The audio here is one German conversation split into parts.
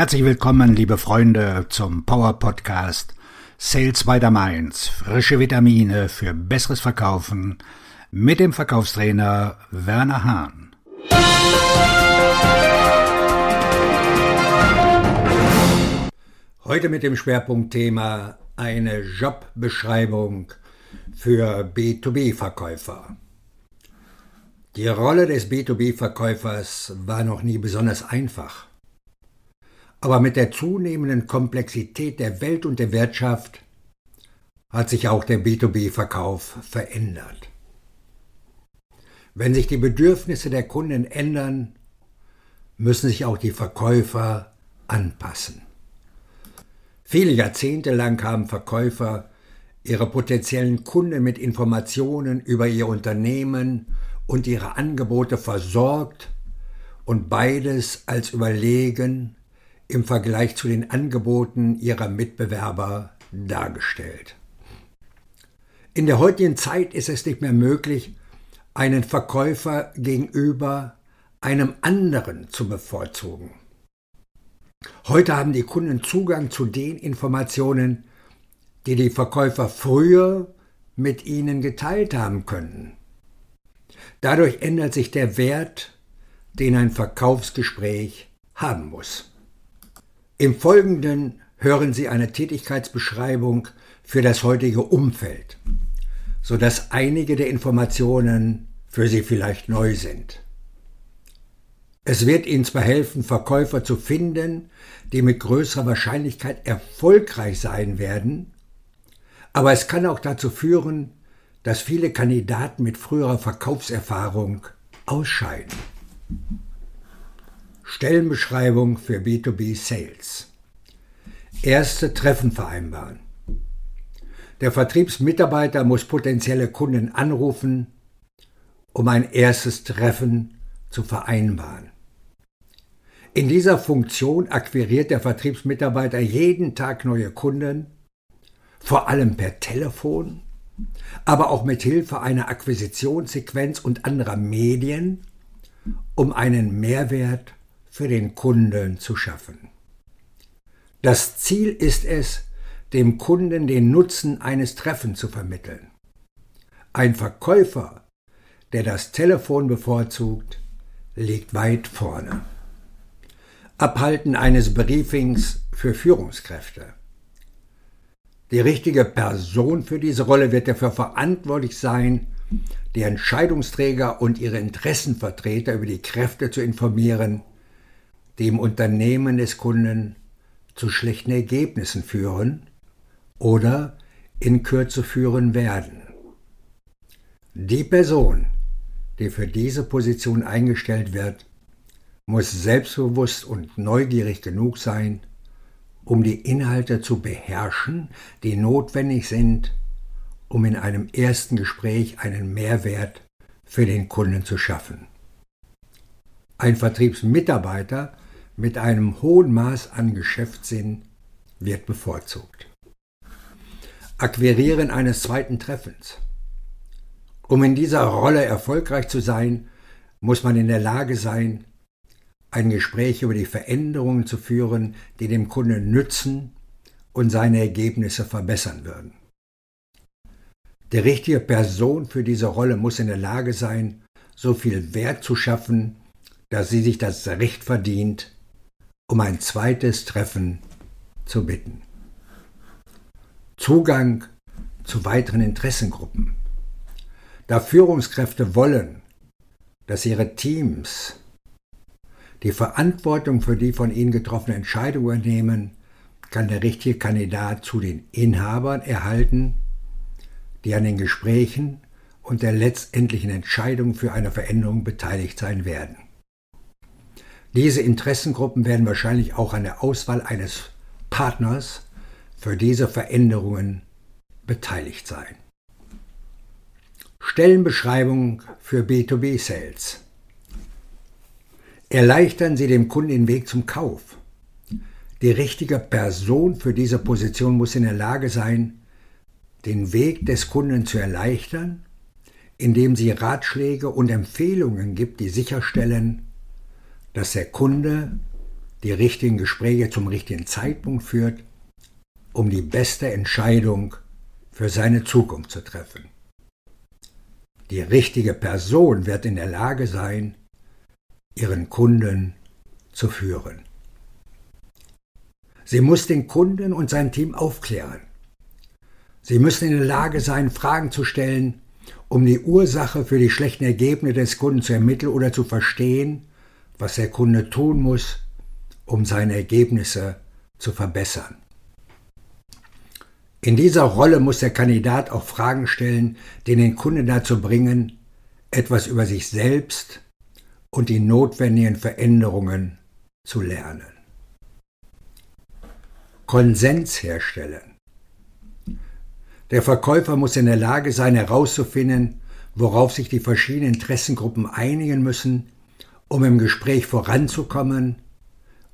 Herzlich willkommen, liebe Freunde, zum Power Podcast Sales by the Mainz. Frische Vitamine für besseres Verkaufen mit dem Verkaufstrainer Werner Hahn. Heute mit dem Schwerpunktthema eine Jobbeschreibung für B2B-Verkäufer. Die Rolle des B2B-Verkäufers war noch nie besonders einfach. Aber mit der zunehmenden Komplexität der Welt und der Wirtschaft hat sich auch der B2B-Verkauf verändert. Wenn sich die Bedürfnisse der Kunden ändern, müssen sich auch die Verkäufer anpassen. Viele Jahrzehnte lang haben Verkäufer ihre potenziellen Kunden mit Informationen über ihr Unternehmen und ihre Angebote versorgt und beides als überlegen im Vergleich zu den Angeboten ihrer Mitbewerber dargestellt. In der heutigen Zeit ist es nicht mehr möglich, einen Verkäufer gegenüber einem anderen zu bevorzugen. Heute haben die Kunden Zugang zu den Informationen, die die Verkäufer früher mit ihnen geteilt haben können. Dadurch ändert sich der Wert, den ein Verkaufsgespräch haben muss. Im Folgenden hören Sie eine Tätigkeitsbeschreibung für das heutige Umfeld, sodass einige der Informationen für Sie vielleicht neu sind. Es wird Ihnen zwar helfen, Verkäufer zu finden, die mit größerer Wahrscheinlichkeit erfolgreich sein werden, aber es kann auch dazu führen, dass viele Kandidaten mit früherer Verkaufserfahrung ausscheiden. Stellenbeschreibung für B2B Sales. Erste Treffen vereinbaren. Der Vertriebsmitarbeiter muss potenzielle Kunden anrufen, um ein erstes Treffen zu vereinbaren. In dieser Funktion akquiriert der Vertriebsmitarbeiter jeden Tag neue Kunden, vor allem per Telefon, aber auch mit Hilfe einer Akquisitionssequenz und anderer Medien, um einen Mehrwert für den Kunden zu schaffen. Das Ziel ist es, dem Kunden den Nutzen eines Treffens zu vermitteln. Ein Verkäufer, der das Telefon bevorzugt, liegt weit vorne. Abhalten eines Briefings für Führungskräfte. Die richtige Person für diese Rolle wird dafür verantwortlich sein, die Entscheidungsträger und ihre Interessenvertreter über die Kräfte zu informieren, die im Unternehmen des Kunden zu schlechten Ergebnissen führen oder in Kürze führen werden. Die Person, die für diese Position eingestellt wird, muss selbstbewusst und neugierig genug sein, um die Inhalte zu beherrschen, die notwendig sind, um in einem ersten Gespräch einen Mehrwert für den Kunden zu schaffen. Ein Vertriebsmitarbeiter mit einem hohen Maß an Geschäftssinn wird bevorzugt. Akquirieren eines zweiten Treffens. Um in dieser Rolle erfolgreich zu sein, muss man in der Lage sein, ein Gespräch über die Veränderungen zu führen, die dem Kunden nützen und seine Ergebnisse verbessern würden. Die richtige Person für diese Rolle muss in der Lage sein, so viel Wert zu schaffen, dass sie sich das Recht verdient, um ein zweites Treffen zu bitten. Zugang zu weiteren Interessengruppen. Da Führungskräfte wollen, dass ihre Teams die Verantwortung für die von ihnen getroffene Entscheidung übernehmen, kann der richtige Kandidat zu den Inhabern erhalten, die an den Gesprächen und der letztendlichen Entscheidung für eine Veränderung beteiligt sein werden. Diese Interessengruppen werden wahrscheinlich auch an der Auswahl eines Partners für diese Veränderungen beteiligt sein. Stellenbeschreibung für B2B Sales. Erleichtern Sie dem Kunden den Weg zum Kauf. Die richtige Person für diese Position muss in der Lage sein, den Weg des Kunden zu erleichtern, indem sie Ratschläge und Empfehlungen gibt, die sicherstellen, dass der Kunde die richtigen Gespräche zum richtigen Zeitpunkt führt, um die beste Entscheidung für seine Zukunft zu treffen. Die richtige Person wird in der Lage sein, ihren Kunden zu führen. Sie muss den Kunden und sein Team aufklären. Sie müssen in der Lage sein, Fragen zu stellen, um die Ursache für die schlechten Ergebnisse des Kunden zu ermitteln oder zu verstehen, was der Kunde tun muss, um seine Ergebnisse zu verbessern. In dieser Rolle muss der Kandidat auch Fragen stellen, die den Kunden dazu bringen, etwas über sich selbst und die notwendigen Veränderungen zu lernen. Konsens herstellen. Der Verkäufer muss in der Lage sein herauszufinden, worauf sich die verschiedenen Interessengruppen einigen müssen, um im Gespräch voranzukommen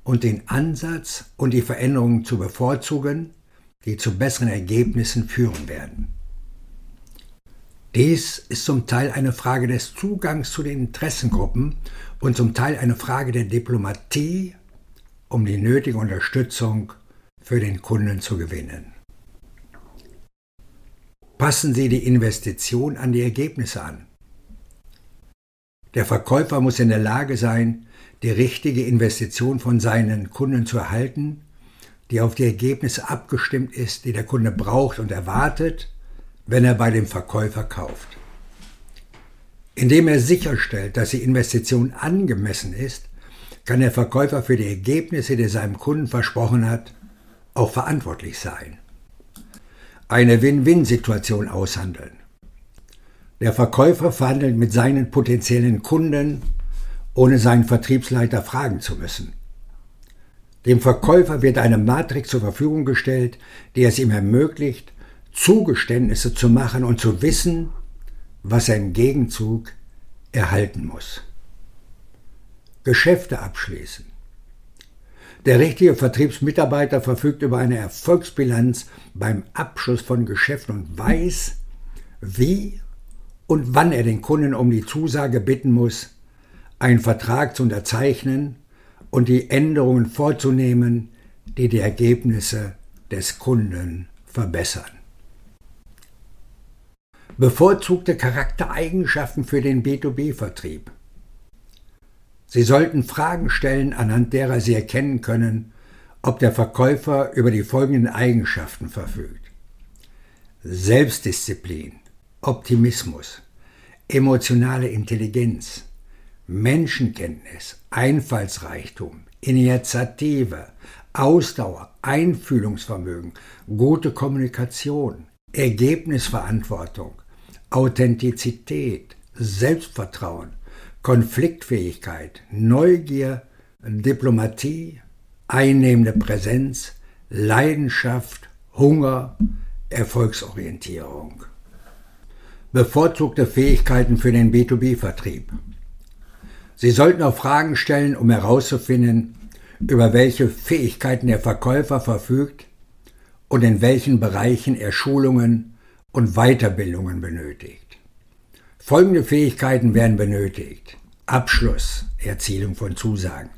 und den Ansatz und die Veränderungen zu bevorzugen, die zu besseren Ergebnissen führen werden. Dies ist zum Teil eine Frage des Zugangs zu den Interessengruppen und zum Teil eine Frage der Diplomatie, um die nötige Unterstützung für den Kunden zu gewinnen. Passen Sie die Investition an die Ergebnisse an. Der Verkäufer muss in der Lage sein, die richtige Investition von seinen Kunden zu erhalten, die auf die Ergebnisse abgestimmt ist, die der Kunde braucht und erwartet, wenn er bei dem Verkäufer kauft. Indem er sicherstellt, dass die Investition angemessen ist, kann der Verkäufer für die Ergebnisse, die er seinem Kunden versprochen hat, auch verantwortlich sein. Eine Win-Win-Situation aushandeln. Der Verkäufer verhandelt mit seinen potenziellen Kunden, ohne seinen Vertriebsleiter fragen zu müssen. Dem Verkäufer wird eine Matrix zur Verfügung gestellt, die es ihm ermöglicht, Zugeständnisse zu machen und zu wissen, was er im Gegenzug erhalten muss. Geschäfte abschließen. Der richtige Vertriebsmitarbeiter verfügt über eine Erfolgsbilanz beim Abschluss von Geschäften und weiß, wie und wann er den Kunden um die Zusage bitten muss, einen Vertrag zu unterzeichnen und die Änderungen vorzunehmen, die die Ergebnisse des Kunden verbessern bevorzugte Charaktereigenschaften für den B2B-Vertrieb. Sie sollten Fragen stellen, anhand derer Sie erkennen können, ob der Verkäufer über die folgenden Eigenschaften verfügt. Selbstdisziplin, Optimismus, emotionale Intelligenz, Menschenkenntnis, Einfallsreichtum, Initiative, Ausdauer, Einfühlungsvermögen, gute Kommunikation, Ergebnisverantwortung, Authentizität, Selbstvertrauen, Konfliktfähigkeit, Neugier, Diplomatie, einnehmende Präsenz, Leidenschaft, Hunger, Erfolgsorientierung. Bevorzugte Fähigkeiten für den B2B-Vertrieb. Sie sollten auch Fragen stellen, um herauszufinden, über welche Fähigkeiten der Verkäufer verfügt und in welchen Bereichen er Schulungen und Weiterbildungen benötigt. Folgende Fähigkeiten werden benötigt. Abschluss, Erzielung von Zusagen,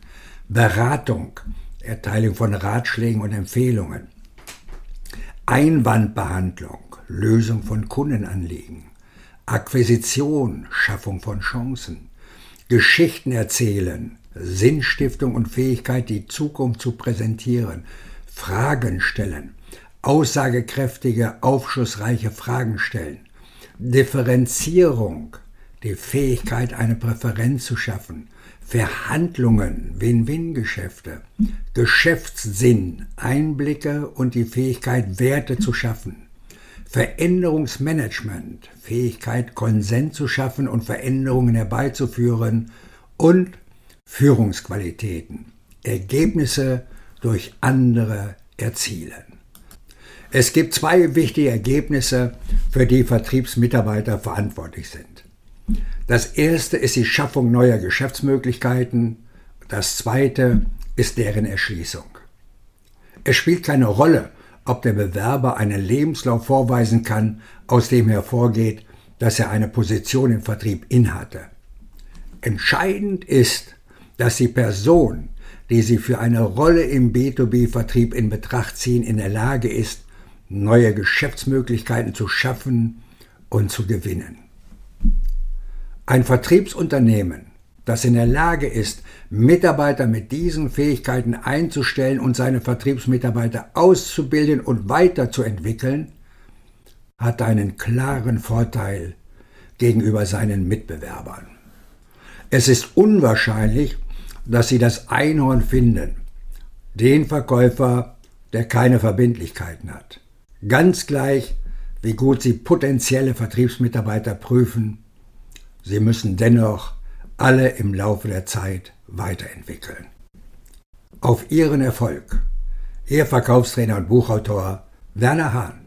Beratung, Erteilung von Ratschlägen und Empfehlungen, Einwandbehandlung, Lösung von Kundenanliegen, Akquisition, Schaffung von Chancen, Geschichten erzählen, Sinnstiftung und Fähigkeit, die Zukunft zu präsentieren, Fragen stellen, aussagekräftige, aufschlussreiche Fragen stellen. Differenzierung, die Fähigkeit, eine Präferenz zu schaffen. Verhandlungen, Win-Win-Geschäfte. Geschäftssinn, Einblicke und die Fähigkeit, Werte zu schaffen. Veränderungsmanagement, Fähigkeit, Konsens zu schaffen und Veränderungen herbeizuführen. Und Führungsqualitäten, Ergebnisse durch andere erzielen. Es gibt zwei wichtige Ergebnisse, für die Vertriebsmitarbeiter verantwortlich sind. Das erste ist die Schaffung neuer Geschäftsmöglichkeiten. Das zweite ist deren Erschließung. Es spielt keine Rolle, ob der Bewerber einen Lebenslauf vorweisen kann, aus dem hervorgeht, dass er eine Position im Vertrieb innehatte. Entscheidend ist, dass die Person, die sie für eine Rolle im B2B-Vertrieb in Betracht ziehen, in der Lage ist, neue Geschäftsmöglichkeiten zu schaffen und zu gewinnen. Ein Vertriebsunternehmen, das in der Lage ist, Mitarbeiter mit diesen Fähigkeiten einzustellen und seine Vertriebsmitarbeiter auszubilden und weiterzuentwickeln, hat einen klaren Vorteil gegenüber seinen Mitbewerbern. Es ist unwahrscheinlich, dass sie das Einhorn finden, den Verkäufer, der keine Verbindlichkeiten hat. Ganz gleich, wie gut sie potenzielle Vertriebsmitarbeiter prüfen, sie müssen dennoch alle im Laufe der Zeit weiterentwickeln. Auf Ihren Erfolg. Ihr Verkaufstrainer und Buchautor Werner Hahn.